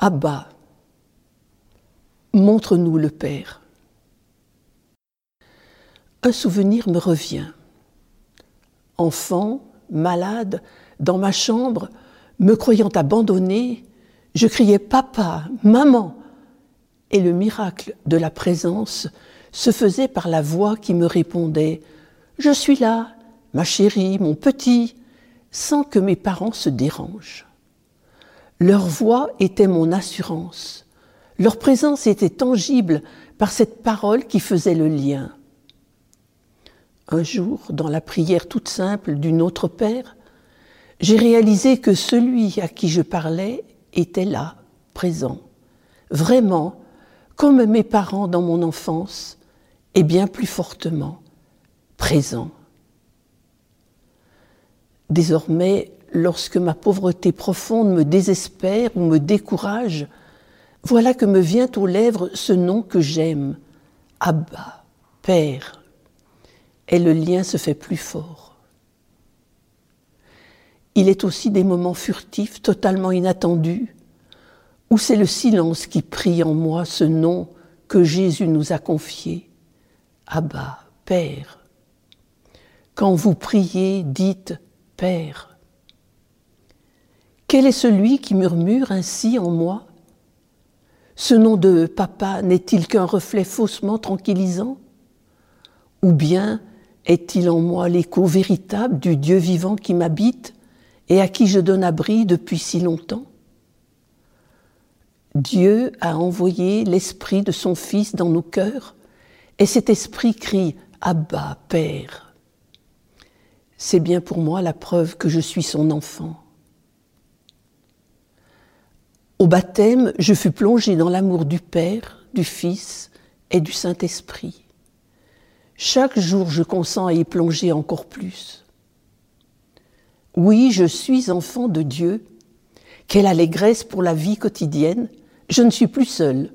Abba, montre-nous le Père. Un souvenir me revient. Enfant, malade, dans ma chambre, me croyant abandonné, je criais Papa, maman, et le miracle de la présence se faisait par la voix qui me répondait Je suis là, ma chérie, mon petit, sans que mes parents se dérangent. Leur voix était mon assurance, leur présence était tangible par cette parole qui faisait le lien. Un jour, dans la prière toute simple d'une autre Père, j'ai réalisé que celui à qui je parlais était là, présent, vraiment, comme mes parents dans mon enfance, et bien plus fortement, présent. Désormais, lorsque ma pauvreté profonde me désespère ou me décourage, voilà que me vient aux lèvres ce nom que j'aime, Abba, Père, et le lien se fait plus fort. Il est aussi des moments furtifs, totalement inattendus, où c'est le silence qui prie en moi ce nom que Jésus nous a confié, Abba, Père. Quand vous priez, dites Père. Quel est celui qui murmure ainsi en moi? Ce nom de papa n'est-il qu'un reflet faussement tranquillisant? Ou bien est-il en moi l'écho véritable du Dieu vivant qui m'habite et à qui je donne abri depuis si longtemps? Dieu a envoyé l'Esprit de son Fils dans nos cœurs, et cet Esprit crie Abba, Père. C'est bien pour moi la preuve que je suis son enfant. Au baptême, je fus plongé dans l'amour du Père, du Fils et du Saint-Esprit. Chaque jour, je consens à y plonger encore plus. Oui, je suis enfant de Dieu. Quelle allégresse pour la vie quotidienne. Je ne suis plus seul.